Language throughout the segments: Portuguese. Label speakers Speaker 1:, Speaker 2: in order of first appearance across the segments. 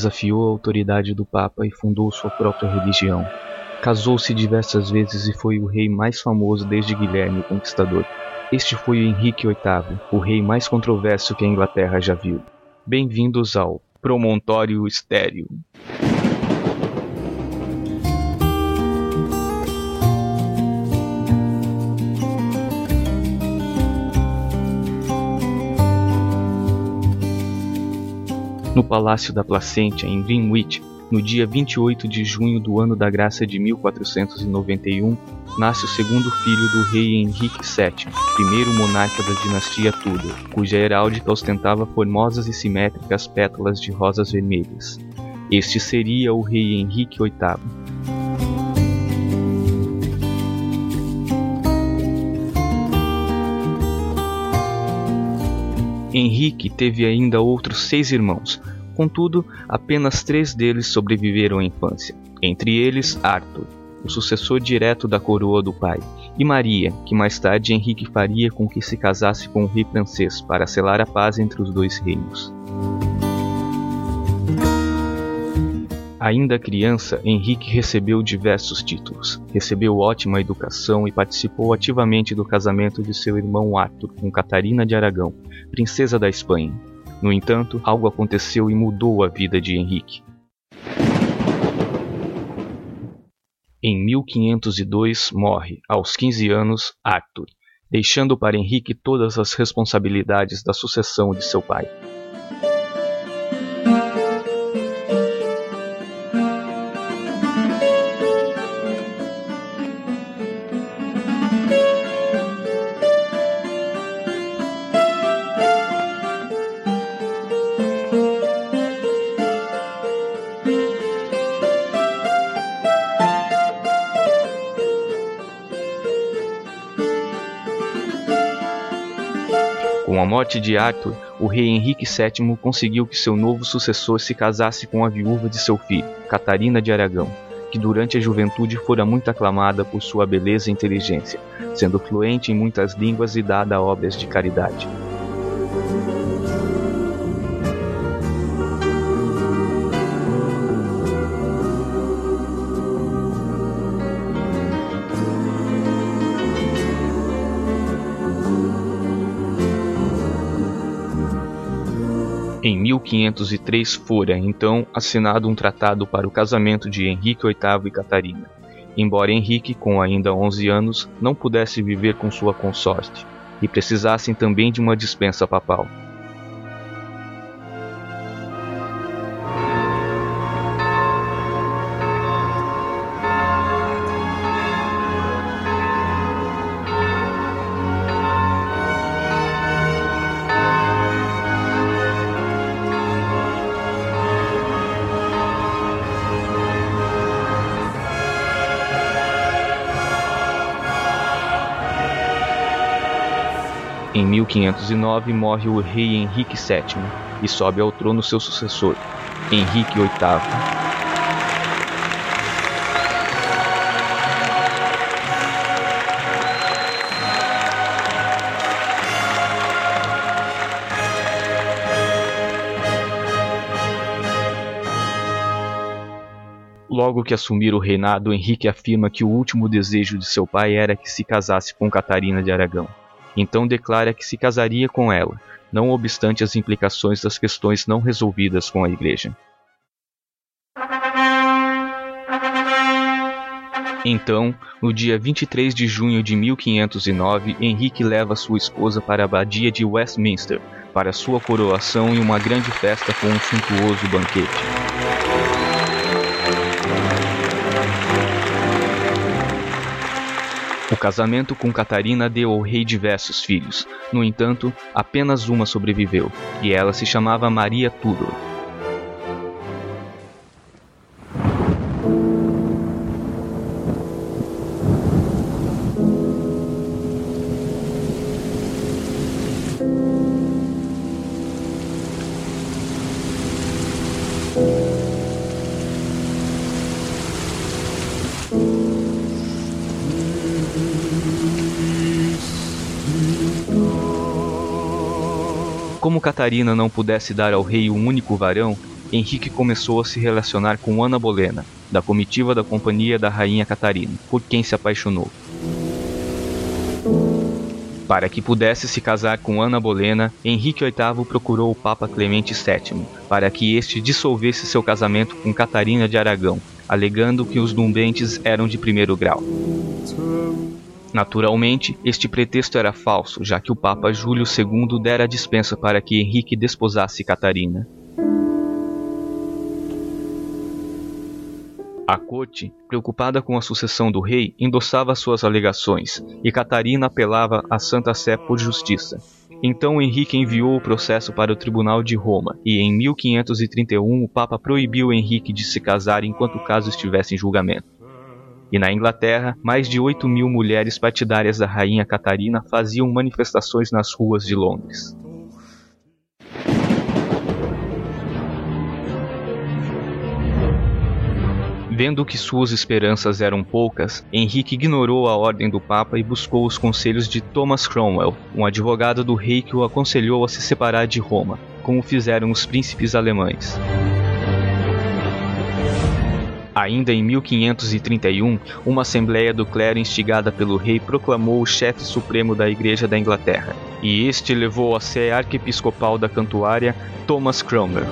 Speaker 1: desafiou a autoridade do Papa e fundou sua própria religião. Casou-se diversas vezes e foi o rei mais famoso desde Guilherme o Conquistador. Este foi Henrique VIII, o rei mais controverso que a Inglaterra já viu. Bem-vindos ao Promontório Estéreo. No Palácio da Placência, em Greenwich, no dia 28 de junho do ano da graça de 1491, nasce o segundo filho do rei Henrique VII, primeiro monarca da dinastia Tudor, cuja heráldica ostentava formosas e simétricas pétalas de rosas vermelhas. Este seria o rei Henrique VIII. Henrique teve ainda outros seis irmãos, Contudo, apenas três deles sobreviveram à infância, entre eles Arthur, o sucessor direto da coroa do pai, e Maria, que mais tarde Henrique faria com que se casasse com o rei francês para selar a paz entre os dois reinos. Ainda criança, Henrique recebeu diversos títulos. Recebeu ótima educação e participou ativamente do casamento de seu irmão Arthur com Catarina de Aragão, princesa da Espanha, no entanto, algo aconteceu e mudou a vida de Henrique. Em 1502 morre, aos 15 anos, Arthur, deixando para Henrique todas as responsabilidades da sucessão de seu pai. Morte de Arthur, o rei Henrique VII conseguiu que seu novo sucessor se casasse com a viúva de seu filho, Catarina de Aragão, que durante a juventude fora muito aclamada por sua beleza e inteligência, sendo fluente em muitas línguas e dada a obras de caridade. Em 1503 fora, então, assinado um tratado para o casamento de Henrique VIII e Catarina, embora Henrique, com ainda 11 anos, não pudesse viver com sua consorte, e precisassem também de uma dispensa papal. Em 1509 morre o rei Henrique VII e sobe ao trono seu sucessor, Henrique VIII. Logo que assumir o reinado, Henrique afirma que o último desejo de seu pai era que se casasse com Catarina de Aragão. Então declara que se casaria com ela, não obstante as implicações das questões não resolvidas com a Igreja. Então, no dia 23 de junho de 1509, Henrique leva sua esposa para a abadia de Westminster para sua coroação e uma grande festa com um suntuoso banquete. O casamento com Catarina deu ao rei diversos filhos. No entanto, apenas uma sobreviveu, e ela se chamava Maria Tudor. Como Catarina não pudesse dar ao rei um único varão, Henrique começou a se relacionar com Ana Bolena, da comitiva da companhia da rainha Catarina, por quem se apaixonou. Para que pudesse se casar com Ana Bolena, Henrique VIII procurou o Papa Clemente VII para que este dissolvesse seu casamento com Catarina de Aragão, alegando que os numbentes eram de primeiro grau. Naturalmente, este pretexto era falso, já que o Papa Júlio II dera dispensa para que Henrique desposasse Catarina. A corte, preocupada com a sucessão do rei, endossava suas alegações, e Catarina apelava à Santa Sé por justiça. Então Henrique enviou o processo para o Tribunal de Roma, e em 1531 o Papa proibiu Henrique de se casar enquanto o caso estivesse em julgamento. E na Inglaterra, mais de 8 mil mulheres partidárias da Rainha Catarina faziam manifestações nas ruas de Londres. Vendo que suas esperanças eram poucas, Henrique ignorou a ordem do Papa e buscou os conselhos de Thomas Cromwell, um advogado do rei que o aconselhou a se separar de Roma, como fizeram os príncipes alemães. Ainda em 1531, uma assembleia do clero instigada pelo rei proclamou o chefe supremo da Igreja da Inglaterra, e este levou a sé arquiepiscopal da Cantuária, Thomas Cromwell.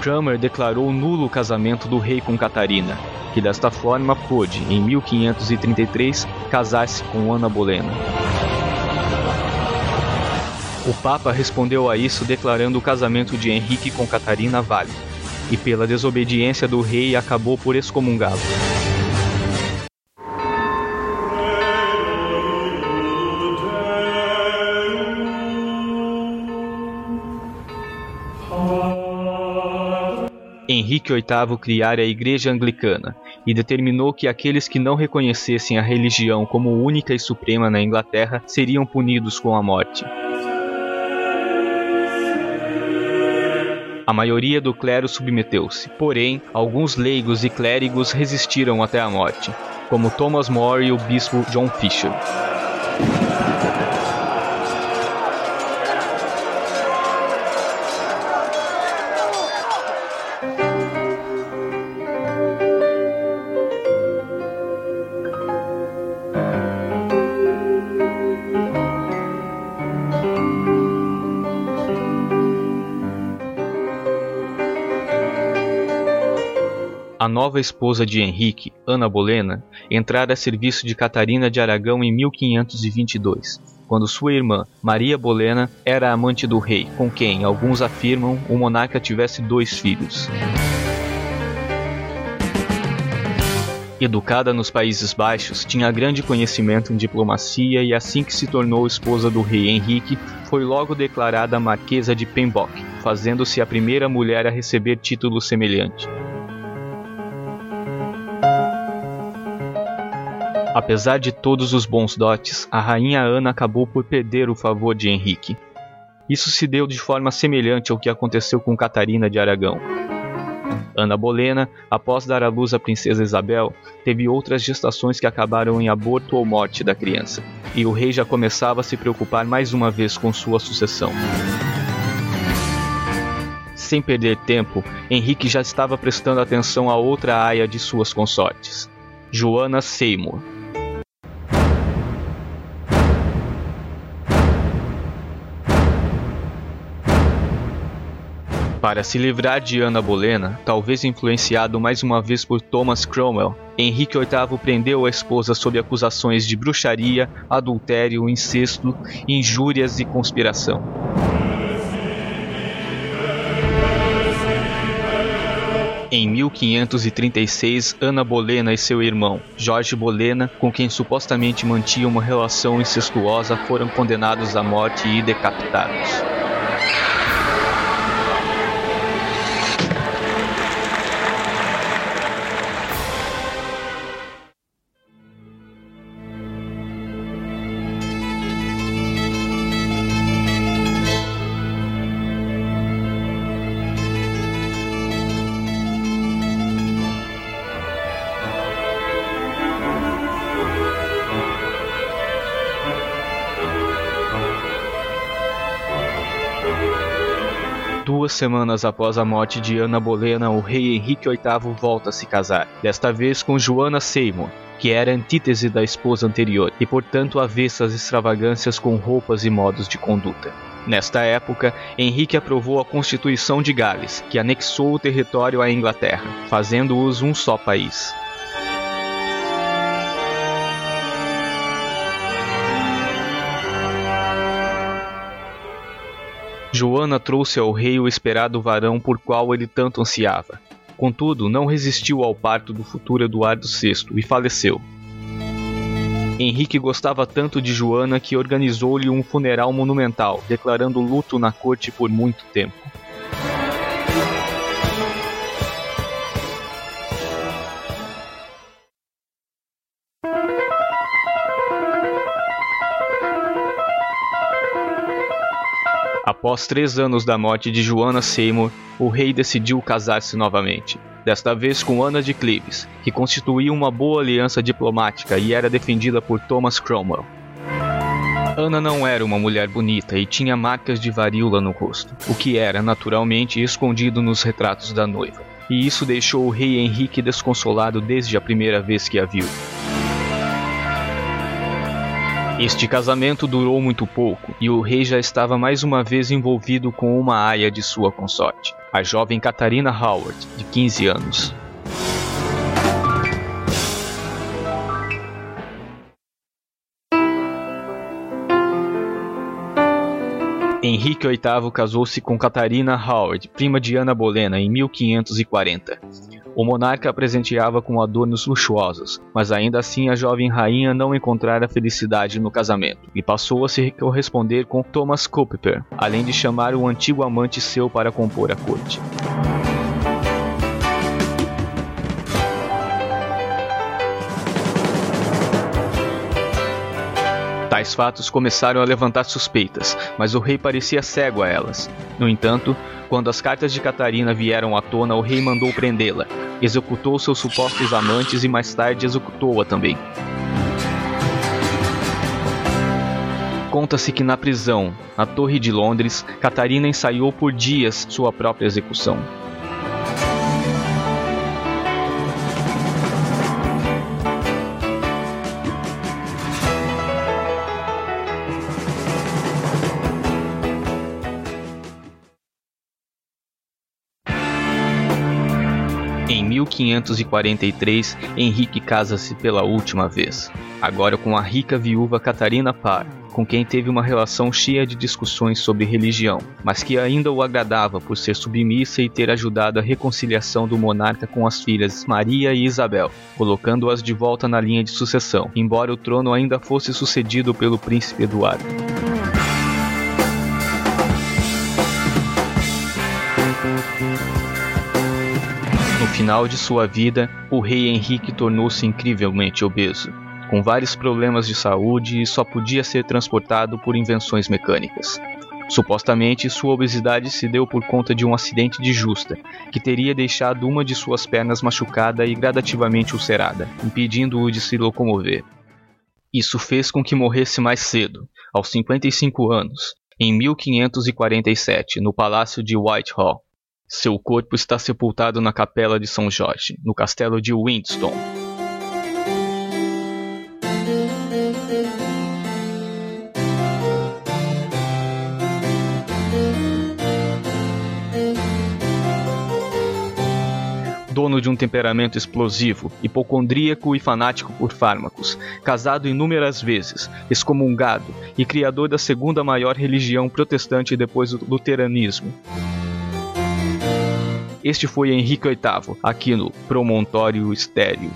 Speaker 1: Cranmer declarou nulo o casamento do rei com Catarina, que desta forma pôde, em 1533, casar-se com Ana Bolena. O Papa respondeu a isso declarando o casamento de Henrique com Catarina válido, e pela desobediência do rei acabou por excomungá-lo. Henrique VIII criara a Igreja Anglicana e determinou que aqueles que não reconhecessem a religião como única e suprema na Inglaterra seriam punidos com a morte. A maioria do clero submeteu-se, porém, alguns leigos e clérigos resistiram até a morte, como Thomas More e o bispo John Fisher. A nova esposa de Henrique, Ana Bolena, entrara a serviço de Catarina de Aragão em 1522, quando sua irmã, Maria Bolena, era amante do rei, com quem, alguns afirmam, o monarca tivesse dois filhos. Educada nos Países Baixos, tinha grande conhecimento em diplomacia e assim que se tornou esposa do rei Henrique, foi logo declarada Marquesa de Pembroke, fazendo-se a primeira mulher a receber título semelhante. Apesar de todos os bons dotes, a rainha Ana acabou por perder o favor de Henrique. Isso se deu de forma semelhante ao que aconteceu com Catarina de Aragão. Ana Bolena, após dar à luz a princesa Isabel, teve outras gestações que acabaram em aborto ou morte da criança, e o rei já começava a se preocupar mais uma vez com sua sucessão. Sem perder tempo, Henrique já estava prestando atenção a outra aia de suas consortes, Joana Seymour. Para se livrar de Ana Bolena, talvez influenciado mais uma vez por Thomas Cromwell, Henrique VIII prendeu a esposa sob acusações de bruxaria, adultério, incesto, injúrias e conspiração. Em 1536, Ana Bolena e seu irmão, Jorge Bolena, com quem supostamente mantinha uma relação incestuosa, foram condenados à morte e decapitados. Semanas após a morte de Ana Bolena, o rei Henrique VIII volta a se casar, desta vez com Joana Seymour, que era antítese da esposa anterior e, portanto, avessa às extravagâncias com roupas e modos de conduta. Nesta época, Henrique aprovou a Constituição de Gales, que anexou o território à Inglaterra, fazendo-os um só país. Joana trouxe ao rei o esperado varão por qual ele tanto ansiava. Contudo, não resistiu ao parto do futuro Eduardo VI e faleceu. Henrique gostava tanto de Joana que organizou-lhe um funeral monumental, declarando luto na corte por muito tempo. Após três anos da morte de Joana Seymour, o rei decidiu casar-se novamente, desta vez com Ana de Cleves, que constituía uma boa aliança diplomática e era defendida por Thomas Cromwell. Ana não era uma mulher bonita e tinha marcas de varíola no rosto, o que era naturalmente escondido nos retratos da noiva, e isso deixou o rei Henrique desconsolado desde a primeira vez que a viu. Este casamento durou muito pouco e o rei já estava mais uma vez envolvido com uma aia de sua consorte, a jovem Catarina Howard, de 15 anos. Henrique VIII casou-se com Catarina Howard, prima de Ana Bolena, em 1540. O monarca a presenteava com adornos luxuosos, mas ainda assim a jovem rainha não encontrara felicidade no casamento e passou a se corresponder com Thomas Culpeper, além de chamar um antigo amante seu para compor a corte. Tais fatos começaram a levantar suspeitas, mas o rei parecia cego a elas. No entanto, quando as cartas de Catarina vieram à tona, o rei mandou prendê-la, executou seus supostos amantes e mais tarde executou-a também. Conta-se que na prisão, na Torre de Londres, Catarina ensaiou por dias sua própria execução. 1543, Henrique casa-se pela última vez, agora com a rica viúva Catarina Parr, com quem teve uma relação cheia de discussões sobre religião, mas que ainda o agradava por ser submissa e ter ajudado a reconciliação do monarca com as filhas Maria e Isabel, colocando-as de volta na linha de sucessão, embora o trono ainda fosse sucedido pelo príncipe Eduardo. Final de sua vida, o rei Henrique tornou-se incrivelmente obeso, com vários problemas de saúde e só podia ser transportado por invenções mecânicas. Supostamente, sua obesidade se deu por conta de um acidente de justa, que teria deixado uma de suas pernas machucada e gradativamente ulcerada, impedindo-o de se locomover. Isso fez com que morresse mais cedo, aos 55 anos, em 1547, no Palácio de Whitehall, seu corpo está sepultado na Capela de São Jorge, no Castelo de Windstone. dono de um temperamento explosivo, hipocondríaco e fanático por fármacos, casado inúmeras vezes, excomungado e criador da segunda maior religião protestante depois do luteranismo. Este foi Henrique VIII, aqui no Promontório Estéreo.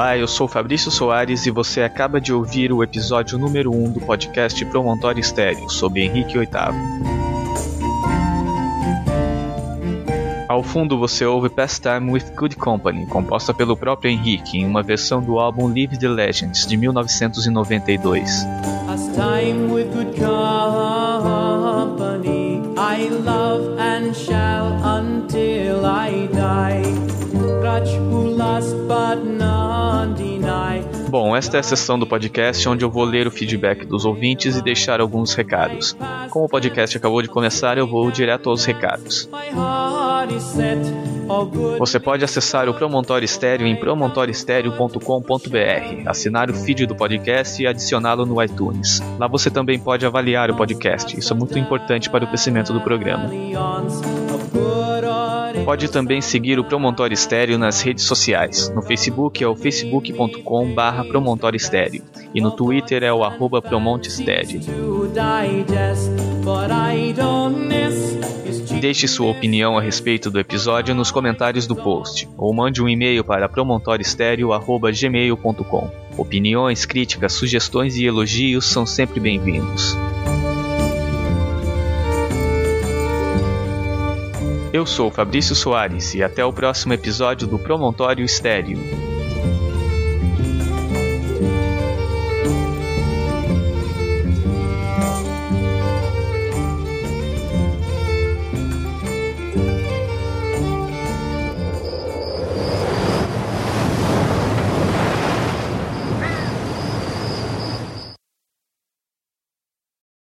Speaker 1: Olá, eu sou Fabrício Soares e você acaba de ouvir o episódio número 1 do podcast Promontório Estéreo sobre Henrique VIII. Ao fundo você ouve Pastime with Good Company, composta pelo próprio Henrique, em uma versão do álbum Live the Legends, de 1992. Pastime with good company, Bom, esta é a sessão do podcast onde eu vou ler o feedback dos ouvintes e deixar alguns recados. Como o podcast acabou de começar, eu vou direto aos recados. Você pode acessar o Promontório Estéreo em promontorioestereo.com.br, assinar o feed do podcast e adicioná-lo no iTunes. Lá você também pode avaliar o podcast, isso é muito importante para o crescimento do programa. Pode também seguir o Promontório Estéreo nas redes sociais. No Facebook é o facebook.com barra e no Twitter é o arroba Promontestéreo. Deixe sua opinião a respeito do episódio nos comentários do post ou mande um e-mail para promontorioestereo.gmail.com. Opiniões, críticas, sugestões e elogios são sempre bem-vindos. Eu sou Fabrício Soares e até o próximo episódio do Promontório Estéreo.